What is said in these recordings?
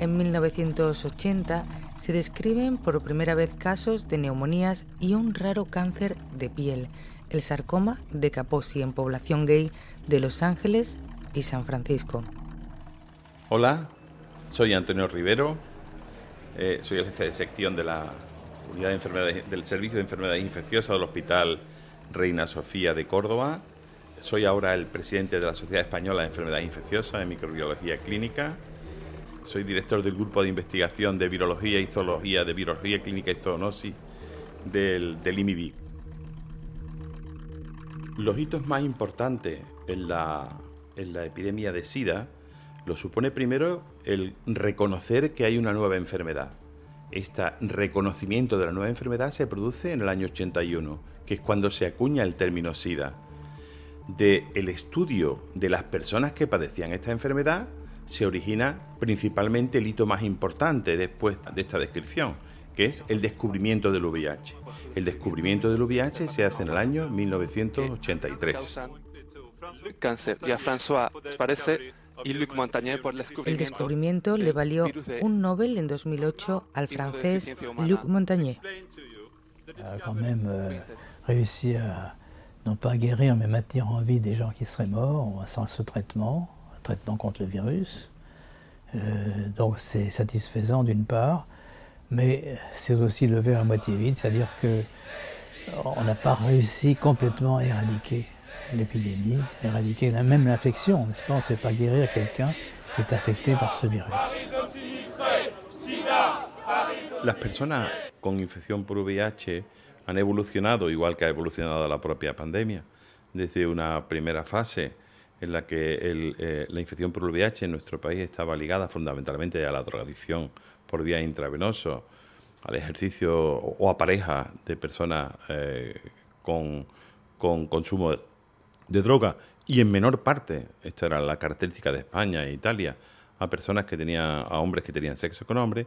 En 1980 se describen por primera vez casos de neumonías y un raro cáncer de piel, el sarcoma de Kaposi en población gay de Los Ángeles y San Francisco. Hola, soy Antonio Rivero, eh, soy el jefe de sección de la unidad de enfermedades, del Servicio de Enfermedades Infecciosas del Hospital Reina Sofía de Córdoba. Soy ahora el presidente de la Sociedad Española de Enfermedades Infecciosas en Microbiología Clínica soy director del grupo de investigación de virología y zoología, de virología clínica y zoonosis del, del IMIBIC. Los hitos más importantes en la, en la epidemia de SIDA lo supone primero el reconocer que hay una nueva enfermedad. Este reconocimiento de la nueva enfermedad se produce en el año 81, que es cuando se acuña el término SIDA. De el estudio de las personas que padecían esta enfermedad se origina principalmente el hito más importante después de esta descripción, que es el descubrimiento del VIH. El descubrimiento del VIH se hace en el año 1983. El descubrimiento le valió un Nobel en 2008 al francés Luc Montagnier. quand même euh, réussi à non pas guérir mais maintenir en vie des gens qui seraient morts sans ce traitement traitement contre le virus. Euh, donc c'est satisfaisant d'une part, mais c'est aussi le verre à moitié vide, c'est-à-dire que on n'a pas réussi complètement à éradiquer l'épidémie, éradiquer même l'infection, n'est-ce pas? On ne sait pas guérir quelqu'un qui est affecté par ce virus. Las personas con infección por VIH han evolucionado igual que ha evolucionado la propia pandemia. Desde una primera fase en la que eh, la infección por el VIH en nuestro país estaba ligada fundamentalmente a la drogadicción por vía intravenoso, al ejercicio o a pareja de personas eh, con, consumo de, droga. Y en menor parte, esto era la característica de España e Italia, a personas que tenían, a hombres que tenían sexo con hombres,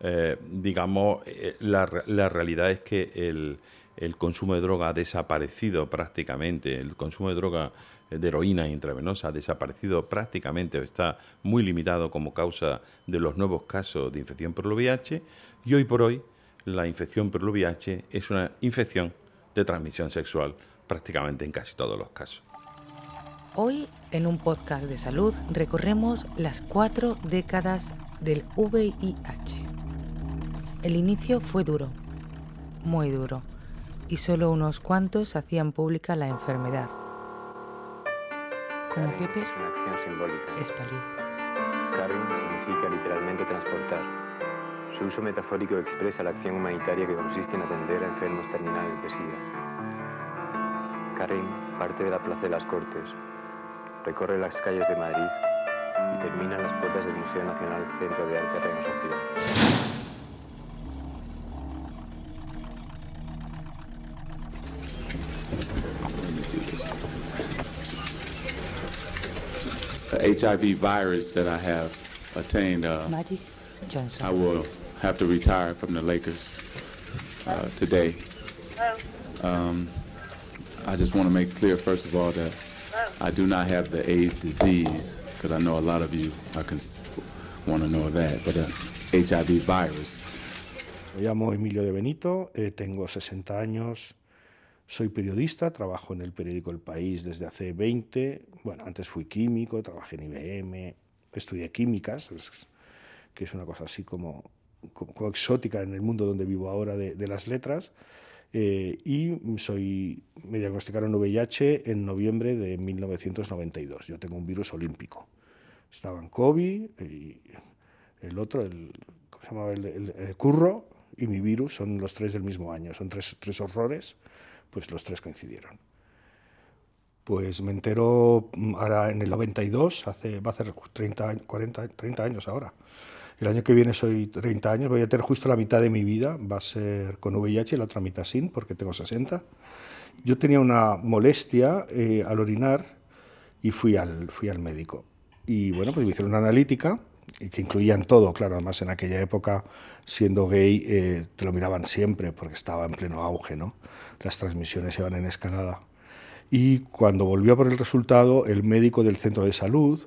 eh, digamos, la, la, realidad es que el, el consumo de droga ha desaparecido prácticamente, el consumo de droga de heroína intravenosa ha desaparecido prácticamente o está muy limitado como causa de los nuevos casos de infección por el VIH y hoy por hoy la infección por el VIH es una infección de transmisión sexual prácticamente en casi todos los casos. Hoy en un podcast de salud recorremos las cuatro décadas del VIH. El inicio fue duro, muy duro, y solo unos cuantos hacían pública la enfermedad como Pepe es una acción simbólica. es pálido. Carrying significa literalmente transportar. Su uso metafórico expresa la acción humanitaria que consiste en atender a enfermos terminales de SIDA. Carrying parte de la Plaza de las Cortes, recorre las calles de Madrid y termina en las puertas del Museo Nacional Centro de Arte Reina Sofía. HIV virus that I have attained, uh, Magic Johnson. I will have to retire from the Lakers uh, today. Um, I just want to make clear, first of all, that I do not have the AIDS disease, because I know a lot of you are want to know that, but uh, HIV virus. Me llamo Emilio de Benito, eh, tengo 60 años, Soy periodista, trabajo en el periódico El País desde hace 20. Bueno, antes fui químico, trabajé en IBM, estudié químicas, que es una cosa así como, exótica en el mundo donde vivo ahora de, las letras. Eh, y soy, me diagnosticaron VIH en noviembre de 1992. Yo tengo un virus olímpico. Estaba en COVID y el otro, el, ¿cómo el, curro y mi virus son los tres del mismo año. Son tres, tres horrores pues los tres coincidieron. Pues me entero mm, ahora en el 92, hace, va a ser 30, 40, 30 años ahora. El año que viene soy 30 años, voy a tener justo la mitad de mi vida, va a ser con VIH y la otra mitad sin, porque tengo 60. Yo tenía una molestia eh, al orinar y fui al, fui al médico. Y bueno, pues me hicieron una analítica que incluían todo, claro, además en aquella época, siendo gay, eh, te lo miraban siempre porque estaba en pleno auge, ¿no? Las transmisiones iban en escalada. Y cuando volvió por el resultado, el médico del centro de salud,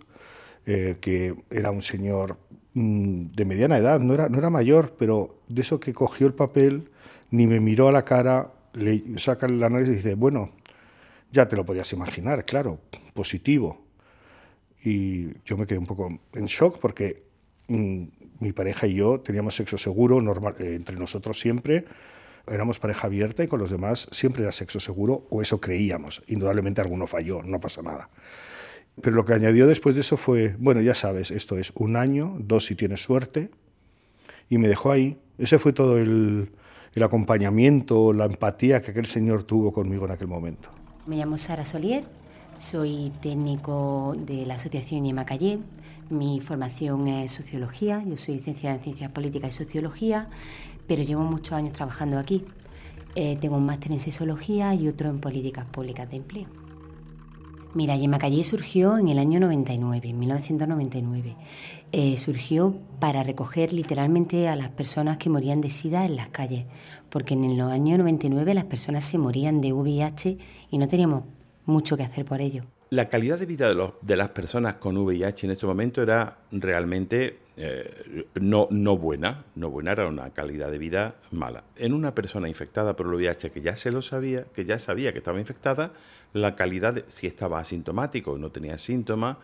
eh, que era un señor mm, de mediana edad, no era, no era mayor, pero de eso que cogió el papel, ni me miró a la cara, le saca el análisis y dice, bueno, ya te lo podías imaginar, claro, positivo. Y yo me quedé un poco en shock porque mm, mi pareja y yo teníamos sexo seguro normal, eh, entre nosotros siempre, éramos pareja abierta y con los demás siempre era sexo seguro, o eso creíamos. Indudablemente alguno falló, no pasa nada. Pero lo que añadió después de eso fue, bueno, ya sabes, esto es un año, dos si tienes suerte, y me dejó ahí. Ese fue todo el, el acompañamiento, la empatía que aquel señor tuvo conmigo en aquel momento. Me llamo Sara Solier, soy técnico de la Asociación Calle. Mi formación es sociología, yo soy licenciada en Ciencias Políticas y Sociología, pero llevo muchos años trabajando aquí. Eh, tengo un máster en Sociología y otro en Políticas Públicas de Empleo. Mira, Yemacallé surgió en el año 99, en 1999. Eh, surgió para recoger literalmente a las personas que morían de SIDA en las calles, porque en el año 99 las personas se morían de VIH y no teníamos mucho que hacer por ello la calidad de vida de, las personas con VIH en este momento era realmente eh, no, no buena, no buena, era una calidad de vida mala. En una persona infectada por el VIH que ya se lo sabía, que ya sabía que estaba infectada, la calidad, si estaba asintomático no tenía síntomas,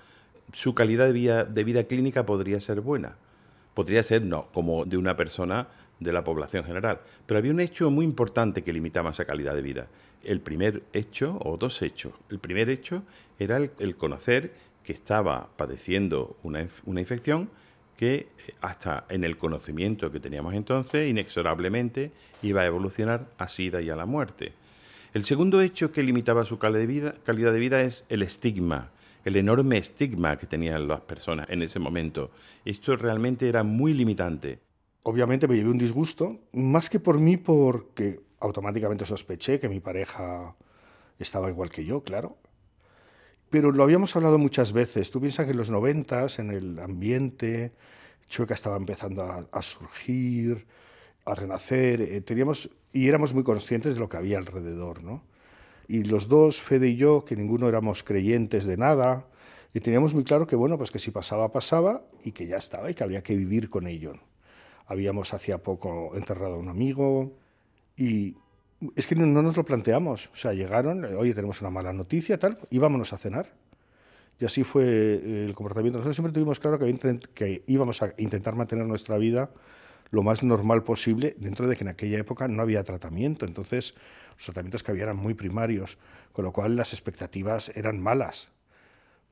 su calidad de vida, de vida clínica podría ser buena. Podría ser, no, como de una persona de la población general. Pero había un hecho muy importante que limitaba esa calidad de vida. El primer hecho, o dos hechos. El primer hecho era el, conocer que estaba padeciendo una, una, infección que eh, hasta en el conocimiento que teníamos entonces, inexorablemente iba a evolucionar a SIDA y a la muerte. El segundo hecho que limitaba su calidad calidad de vida es el estigma, el enorme estigma que tenían las personas en ese momento. Esto realmente era muy limitante obviamente me llevé un disgusto, más que por mí, porque automáticamente sospeché que mi pareja estaba igual que yo, claro. Pero lo habíamos hablado muchas veces. Tú piensas que en los noventas, en el ambiente, Chueca estaba empezando a, surgir, a renacer, eh, teníamos, y éramos muy conscientes de lo que había alrededor, ¿no? Y los dos, Fede y yo, que ninguno éramos creyentes de nada, y teníamos muy claro que, bueno, pues que si pasaba, pasaba, y que ya estaba, y que habría que vivir con ello. Habíamos hacía poco enterrado a un amigo y es que no, nos lo planteamos. O sea, llegaron, oye, tenemos una mala noticia, tal, y vámonos a cenar. Y así fue el comportamiento. Nosotros siempre tuvimos claro que, que íbamos a intentar mantener nuestra vida lo más normal posible, dentro de que en aquella época no había tratamiento. Entonces, los tratamientos que había eran muy primarios, con lo cual las expectativas eran malas.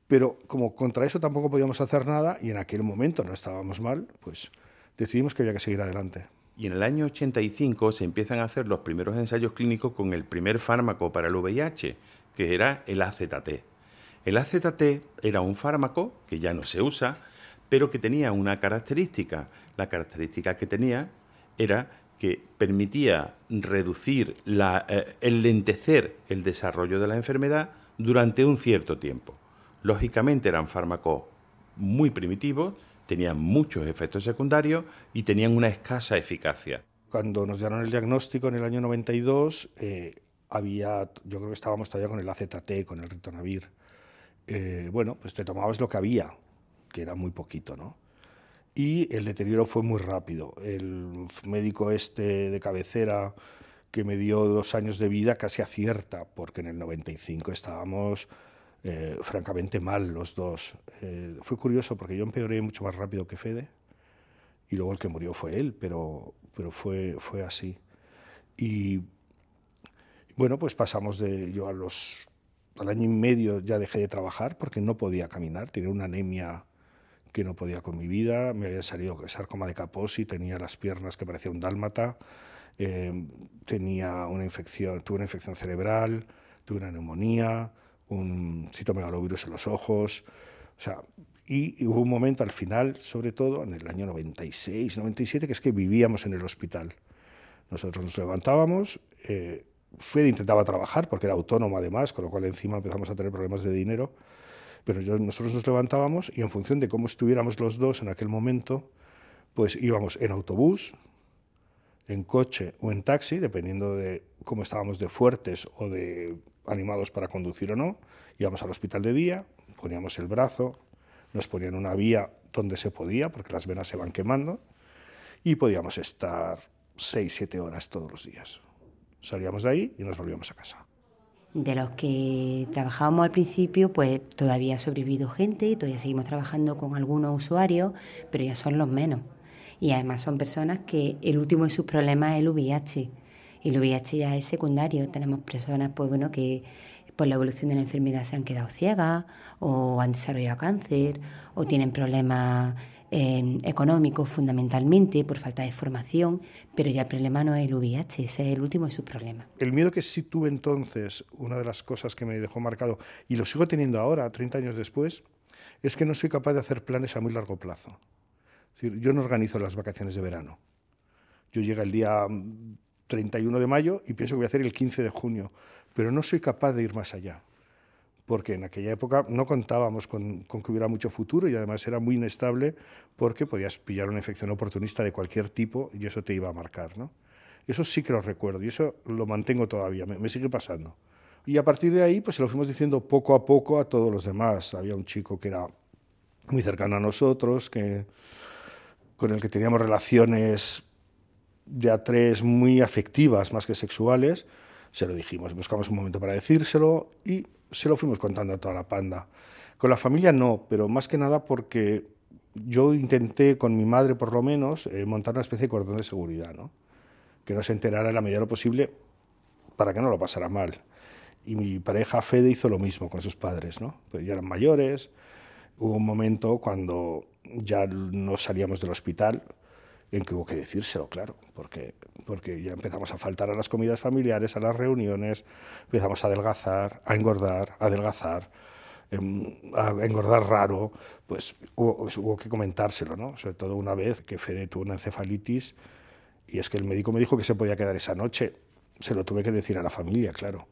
Pero como contra eso tampoco podíamos hacer nada y en aquel momento no estábamos mal, pues decidimos que había que seguir adelante. Y en el año 85 se empiezan a hacer los primeros ensayos clínicos con el primer fármaco para el VIH, que era el AZT. El AZT era un fármaco que ya no se usa, pero que tenía una característica. La característica que tenía era que permitía reducir, la, eh, enlentecer el desarrollo de la enfermedad durante un cierto tiempo. Lógicamente eran fármacos muy primitivos, tenían muchos efectos secundarios y tenían una escasa eficacia. Cuando nos dieron el diagnóstico en el año 92, eh, había, yo creo que estábamos todavía con el AZT, con el ritonavir. Eh, bueno, pues te tomabas lo que había, que era muy poquito, ¿no? Y el deterioro fue muy rápido. El médico este de cabecera que me dio dos años de vida casi acierta, porque en el 95 estábamos eh, francamente mal los dos. Eh, fue curioso porque yo empeoré mucho más rápido que Fede y luego el que murió fue él, pero, pero fue, fue así. Y bueno, pues pasamos de yo a los al año y medio ya dejé de trabajar porque no podía caminar, tenía una anemia que no podía con mi vida, me había salido sarcoma de Kaposi, tenía las piernas que parecía un dálmata, eh, tenía una infección, tuve una infección cerebral, tuve una neumonía, un citomegalovirus en los ojos, o sea, y, hubo un momento al final, sobre todo en el año 96, 97, que es que vivíamos en el hospital. Nosotros nos levantábamos, eh, Fede intentaba trabajar porque era autónomo además, con lo cual encima empezamos a tener problemas de dinero, pero yo, nosotros nos levantábamos y en función de cómo estuviéramos los dos en aquel momento, pues íbamos en autobús, en coche o en taxi, dependiendo de cómo estábamos de fuertes o de animados para conducir o no, íbamos al hospital de día, poníamos el brazo, nos ponían una vía donde se podía, porque las venas se van quemando, y podíamos estar 6, 7 horas todos los días. Salíamos de ahí y nos volvíamos a casa. De los que trabajábamos al principio, pues todavía ha sobrevivido gente y todavía seguimos trabajando con algunos usuarios, pero ya son los menos. Y además son personas que el último de sus problemas es el VIH. Y el VIH ya es secundario. Tenemos personas pues, bueno, que por la evolución de la enfermedad se han quedado ciegas o han desarrollado cáncer o tienen problemas eh, económicos fundamentalmente por falta de formación, pero ya el problema no es el VIH, ese es el último de sus problemas. El miedo que sí tuve entonces, una de las cosas que me dejó marcado, y lo sigo teniendo ahora, 30 años después, es que no soy capaz de hacer planes a muy largo plazo. Es decir, yo no organizo las vacaciones de verano. Yo llega el día 31 de mayo y pienso que voy a hacer el 15 de junio pero no soy capaz de ir más allá, porque en aquella época no contábamos con, que hubiera mucho futuro y además era muy inestable porque podías pillar una infección oportunista de cualquier tipo y eso te iba a marcar. ¿no? Eso sí que lo recuerdo y eso lo mantengo todavía, me, sigue pasando. Y a partir de ahí, pues se lo fuimos diciendo poco a poco a todos los demás. Había un chico que era muy cercano a nosotros, que, con el que teníamos relaciones de a tres muy afectivas más que sexuales, se lo dijimos, buscamos un momento para decírselo y se lo fuimos contando a toda la panda. Con la familia no, pero más que nada porque yo intenté, con mi madre por lo menos, eh, montar una especie de cordón de seguridad, ¿no? que no se enterara en la medida de lo posible para que no lo pasara mal. Y mi pareja Fede hizo lo mismo con sus padres, ¿no? Pues ya eran mayores. Hubo un momento cuando ya no salíamos del hospital, en que hubo que decírselo, claro, porque, porque ya empezamos a faltar a las comidas familiares, a las reuniones, empezamos a adelgazar, a engordar, a adelgazar, em, a engordar raro, pues hubo, hubo, que comentárselo, ¿no? Sobre todo una vez que Fede tuvo una encefalitis y es que el médico me dijo que se podía quedar esa noche. Se lo tuve que decir a la familia, claro.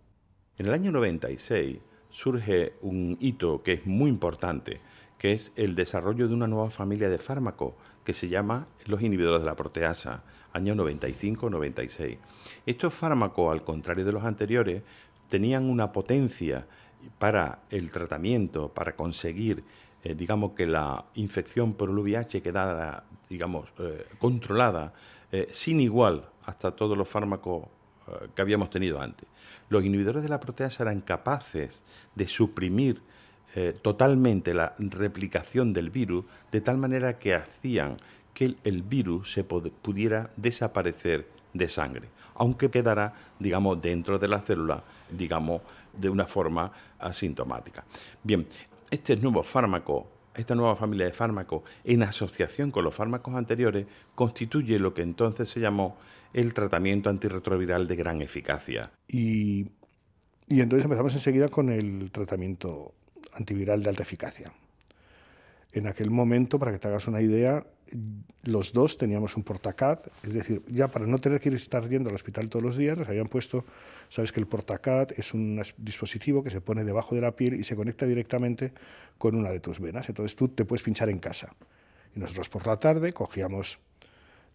En el año 96 surge un hito que es muy importante, que es el desarrollo de una nueva familia de fármacos que se llama los inhibidores de la proteasa, año 95-96. Estos fármacos, al contrario de los anteriores, tenían una potencia para el tratamiento, para conseguir, eh, digamos, que la infección por el VIH quedara, digamos, eh, controlada, eh, sin igual hasta todos los fármacos que habíamos tenido antes. Los inhibidores de la proteasa eran capaces de suprimir eh, totalmente la replicación del virus, de tal manera que hacían que el, virus se pudiera desaparecer de sangre, aunque quedara, digamos, dentro de la célula, digamos, de una forma asintomática. Bien, este nuevo fármaco, esta nueva familia de fármacos, en asociación con los fármacos anteriores, constituye lo que entonces se llamó el tratamiento antirretroviral de gran eficacia. Y, y entonces empezamos enseguida con el tratamiento antiviral de alta eficacia. En aquel momento, para que te hagas una idea, los dos teníamos un portacat, es decir, ya para no tener que estar yendo al hospital todos los días, nos habían puesto, sabes que el portacat es un dispositivo que se pone debajo de la piel y se conecta directamente con una de tus venas, entonces tú te puedes pinchar en casa. Y nosotros por la tarde cogíamos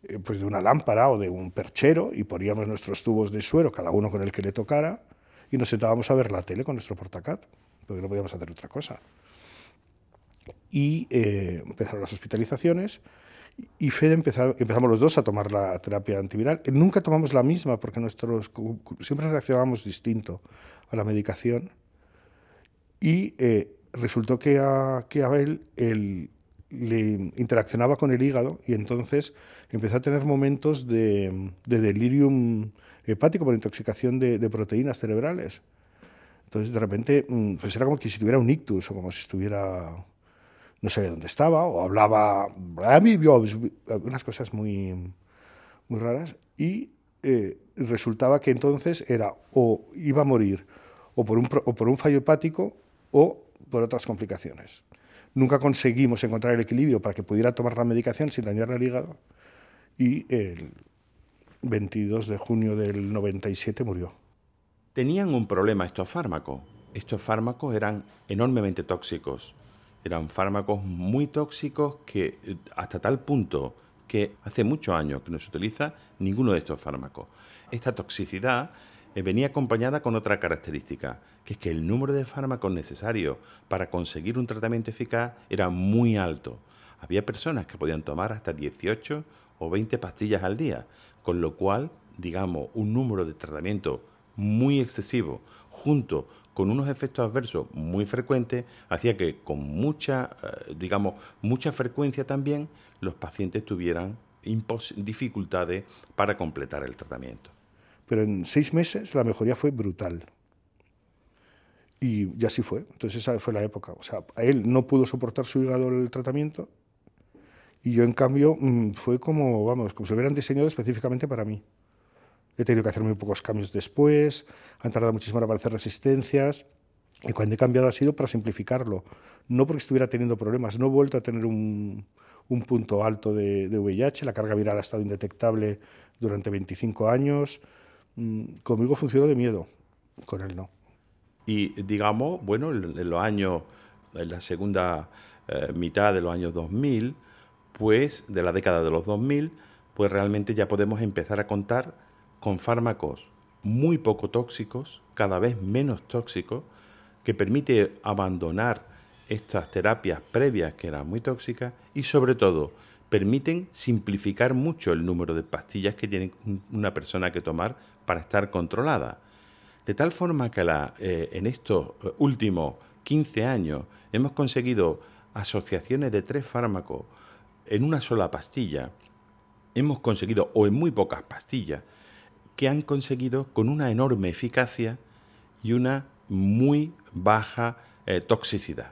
eh, pues de una lámpara o de un perchero y poníamos nuestros tubos de suero, cada uno con el que le tocara, y nos sentábamos a ver la tele con nuestro portacat porque no podíamos hacer otra cosa. Y eh, empezaron las hospitalizaciones y Fede empezamos los dos a tomar la terapia antiviral. Nunca tomamos la misma porque nosotros siempre reaccionábamos distinto a la medicación. Y eh, resultó que a, que él, le interaccionaba con el hígado y entonces empezó a tener momentos de, delirium hepático por intoxicación de proteínas cerebrales. Entonces, de repente, mm, pues era como que si tuviera un ictus o como si estuviera, no sabía dónde estaba, o hablaba, unas cosas muy, muy raras. Y eh, resultaba que entonces era o iba a morir o por, un, o por un fallo hepático o por otras complicaciones. Nunca conseguimos encontrar el equilibrio para que pudiera tomar la medicación sin dañarle el hígado. Y el 22 de junio del 97 murió tenían un problema estos fármacos. Estos fármacos eran enormemente tóxicos. Eran fármacos muy tóxicos que eh, hasta tal punto que hace muchos años que no se utiliza ninguno de estos fármacos. Esta toxicidad eh, venía acompañada con otra característica, que es que el número de fármacos necesarios para conseguir un tratamiento eficaz era muy alto. había personas que podían tomar hasta 18 o 20 pastillas al día, con lo cual, digamos, un número de tratamiento muy excesivo junto con unos efectos adversos muy frecuentes, hacía que con mucha, eh, digamos, mucha frecuencia también los pacientes tuvieran dificultades para completar el tratamiento. Pero en seis meses la mejoría fue brutal. Y, así fue. Entonces esa fue la época. O sea, él no pudo soportar su hígado el tratamiamiento y yo en cambio mm, fue como, vamos, como si hubieran diseñado específicamente para mí. He tenido que hacer muy pocos cambios después, han tardado muchísimo para hacer resistencias. Y cuando he cambiado ha sido para simplificarlo, no porque estuviera teniendo problemas. No he vuelto a tener un, un punto alto de, de, VIH, la carga viral ha estado indetectable durante 25 años. Mm, conmigo funcionó de miedo, con él no. Y digamos, bueno, en los años, en la segunda eh, mitad de los años 2000, pues de la década de los 2000, pues realmente ya podemos empezar a contar con fármacos muy poco tóxicos, cada vez menos tóxicos, que permite abandonar estas terapias previas que eran muy tóxicas y sobre todo permiten simplificar mucho el número de pastillas que tiene una persona que tomar para estar controlada. De tal forma que eh, en estos eh, últimos 15 años hemos conseguido asociaciones de tres fármacos en una sola pastilla. Hemos conseguido, o en muy pocas pastillas, que han conseguido con una enorme eficacia y una muy baja eh, toxicidad.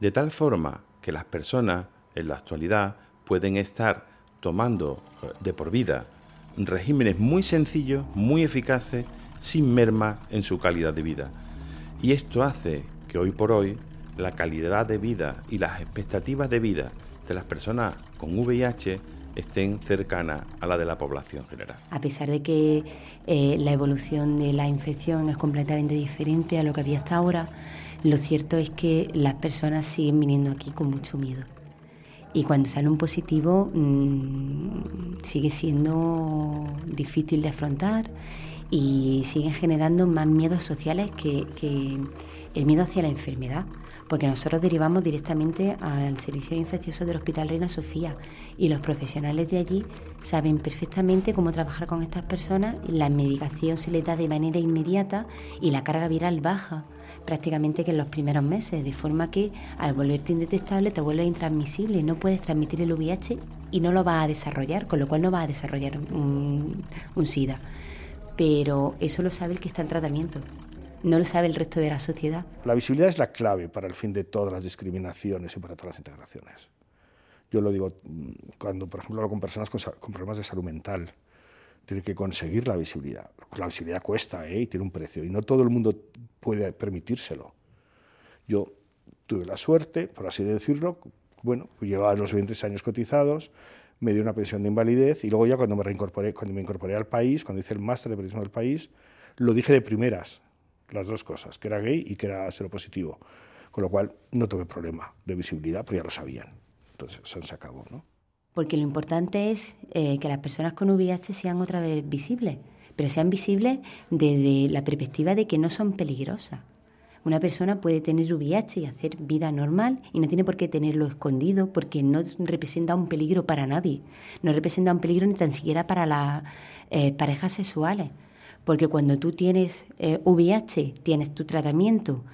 De tal forma que las personas en la actualidad pueden estar tomando de por vida regímenes muy sencillos, muy eficaces, sin merma en su calidad de vida. Y esto hace que hoy por hoy la calidad de vida y las expectativas de vida de las personas con VIH estén cercanas a la de la población general. A pesar de que eh, la evolución de la infección es completamente diferente a lo que había hasta ahora, lo cierto es que las personas siguen viniendo aquí con mucho miedo. Y cuando sale un positivo mmm, sigue siendo difícil de afrontar y siguen generando más miedos sociales que, el miedo hacia la enfermedad porque nosotros derivamos directamente al servicio infeccioso del Hospital Reina Sofía y los profesionales de allí saben perfectamente cómo trabajar con estas personas, la medicación se les da de manera inmediata y la carga viral baja prácticamente que en los primeros meses, de forma que al volverte indetectable te vuelves intransmisible, no puedes transmitir el VIH y no lo vas a desarrollar, con lo cual no vas a desarrollar un, un SIDA. Pero eso lo sabe el que está en tratamiento, no lo sabe el resto de la sociedad. La visibilidad es la clave para el fin de todas las discriminaciones y para todas las integraciones. Yo lo digo mm, cuando, por ejemplo, hablo con personas con, problemas de salud mental. Tienen que conseguir la visibilidad. La visibilidad cuesta ¿eh? y tiene un precio y no todo el mundo puede permitírselo. Yo tuve la suerte, por así decirlo, bueno, llevaba los 20 años cotizados, me dio una pensión de invalidez y luego ya cuando me reincorporé, cuando me incorporé al país, cuando hice el máster de periodismo del país, lo dije de primeras, las dos cosas, que era gay y que era seropositivo. Con lo cual no tuve problema de visibilidad, pero ya lo sabían. Entonces se acabó, ¿no? Porque lo importante es eh, que las personas con VIH sean otra vez visibles, pero sean visibles desde la perspectiva de que no son peligrosas. Una persona puede tener VIH y hacer vida normal y no tiene por qué tenerlo escondido porque no representa un peligro para nadie. No representa un peligro ni tan siquiera para las eh, parejas sexuales. Porque cuando tú tienes VIH, eh, tienes tu tratamiento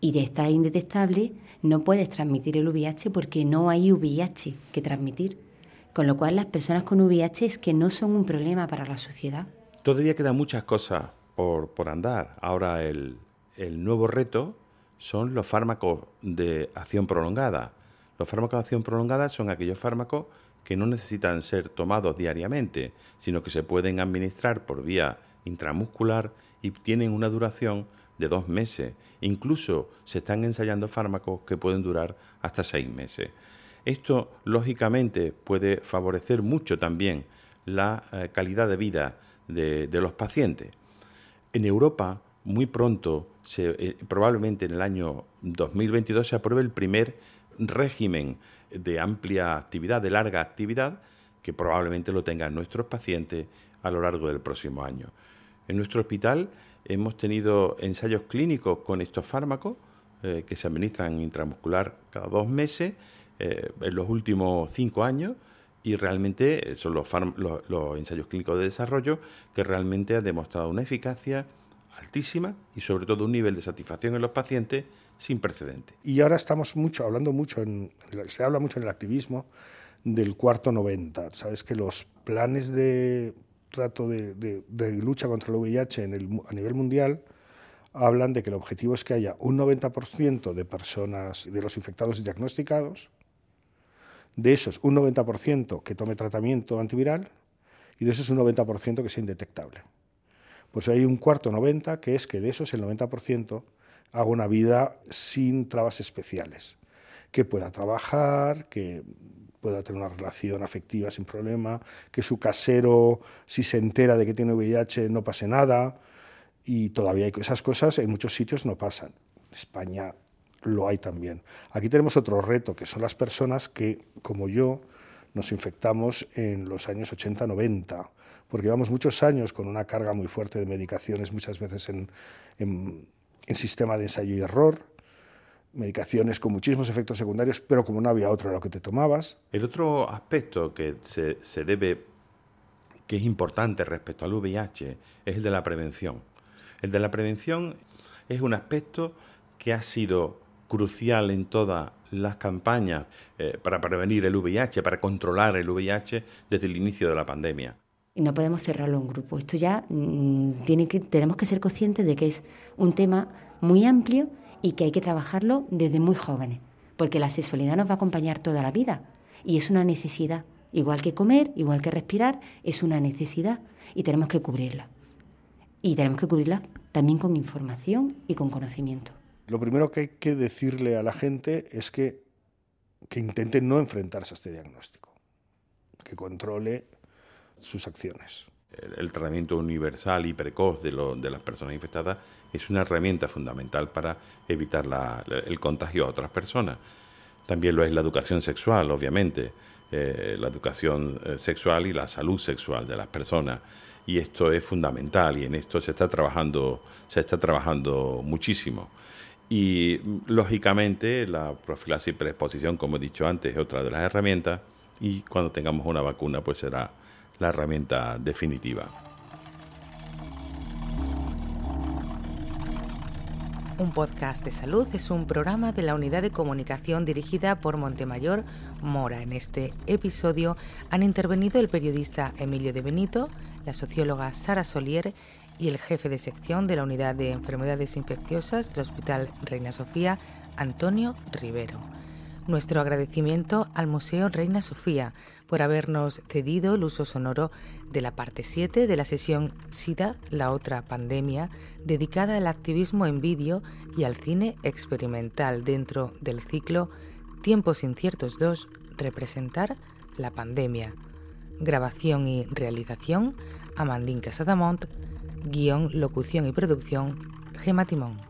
y estás indetectable, no puedes transmitir el VIH porque no hay VIH que transmitir. Con lo cual las personas con VIH es que no son un problema para la sociedad. Todavía quedan muchas cosas por, por andar. Ahora el, el nuevo reto son los fármacos de acción prolongada. Los fármacos de acción prolongada son aquellos fármacos que no necesitan ser tomados diariamente, sino que se pueden administrar por vía intramuscular y tienen una duración de dos meses. Incluso se están ensayando fármacos que pueden durar hasta seis meses. Esto, lógicamente, puede favorecer mucho también la eh, calidad de vida de, los pacientes. En Europa, muy pronto, eh, probablemente en el año 2022, se apruebe el primer régimen de amplia actividad, de larga actividad, que probablemente lo tengan nuestros pacientes a lo largo del próximo año. En nuestro hospital hemos tenido ensayos clínicos con estos fármacos eh, que se administran intramuscular cada dos meses eh, en los últimos cinco años y realmente son los, los, ensayos clínicos de desarrollo que realmente han demostrado una eficacia altísima y sobre todo un nivel de satisfacción en los pacientes sin precedente. Y ahora estamos mucho, hablando mucho, en, se habla mucho en el activismo del cuarto 90. Sabes que los planes de trato de, lucha contra el VIH en el, a nivel mundial hablan de que el objetivo es que haya un 90% de personas, de los infectados diagnosticados, de esos un 90% que tome tratamiento antiviral y de esos un 90% que sea indetectable. Pues hay un cuarto 90 que es que de esos el 90% haga una vida sin trabas especiales, que pueda trabajar, que pueda tener una relación afectiva sin problema, que su casero, si se entera de que tiene VIH, no pase nada. Y todavía hay esas cosas, en muchos sitios no pasan. En España lo hay también. Aquí tenemos otro reto, que son las personas que, como yo, nos infectamos en los años 80-90, porque llevamos muchos años con una carga muy fuerte de medicaciones, muchas veces en, en, en sistema de ensayo y error, medicaciones con muchísimos efectos secundarios, pero como no había otro a lo que te tomabas. El otro aspecto que se, se debe, que es importante respecto al VIH, es el de la prevención. El de la prevención es un aspecto que ha sido crucial en todas las campañas eh, para prevenir el VIH, para controlar el VIH desde el inicio de la pandemia. Y no podemos cerrarlo en grupo. Esto ya mm, tiene que, tenemos que ser conscientes de que es un tema muy amplio y que hay que trabajarlo desde muy jóvenes, porque la sexualidad nos va a acompañar toda la vida y es una necesidad. Igual que comer, igual que respirar, es una necesidad y tenemos que cubrirla. Y tenemos que cubrirla también con información y con conocimiento. Lo primero que hay que decirle a la gente es que, que intente no enfrentarse a este diagnóstico, que controle sus acciones el, tratamiento universal y precoz de, las personas infectadas es una herramienta fundamental para evitar el contagio a otras personas. También lo es la educación sexual, obviamente, eh, la educación eh, sexual y la salud sexual de las personas. Y esto es fundamental y en esto se está trabajando, se está trabajando muchísimo. Y lógicamente la profilaxis y preexposición, como he dicho antes, es otra de las herramientas y cuando tengamos una vacuna pues será la herramienta definitiva. Un podcast de salud es un programa de la unidad de comunicación dirigida por Montemayor Mora. En este episodio han intervenido el periodista Emilio de Benito, la socióloga Sara Solier y el jefe de sección de la unidad de enfermedades infecciosas del Hospital Reina Sofía, Antonio Rivero. Nuestro agradecimiento al Museo Reina Sofía por habernos cedido el uso sonoro de la parte 7 de la sesión SIDA, la otra pandemia, dedicada al activismo en vídeo y al cine experimental dentro del ciclo Tiempos Inciertos 2, representar la pandemia. Grabación y realización, Amandín Casadamont, guion, locución y producción, Gema Timón.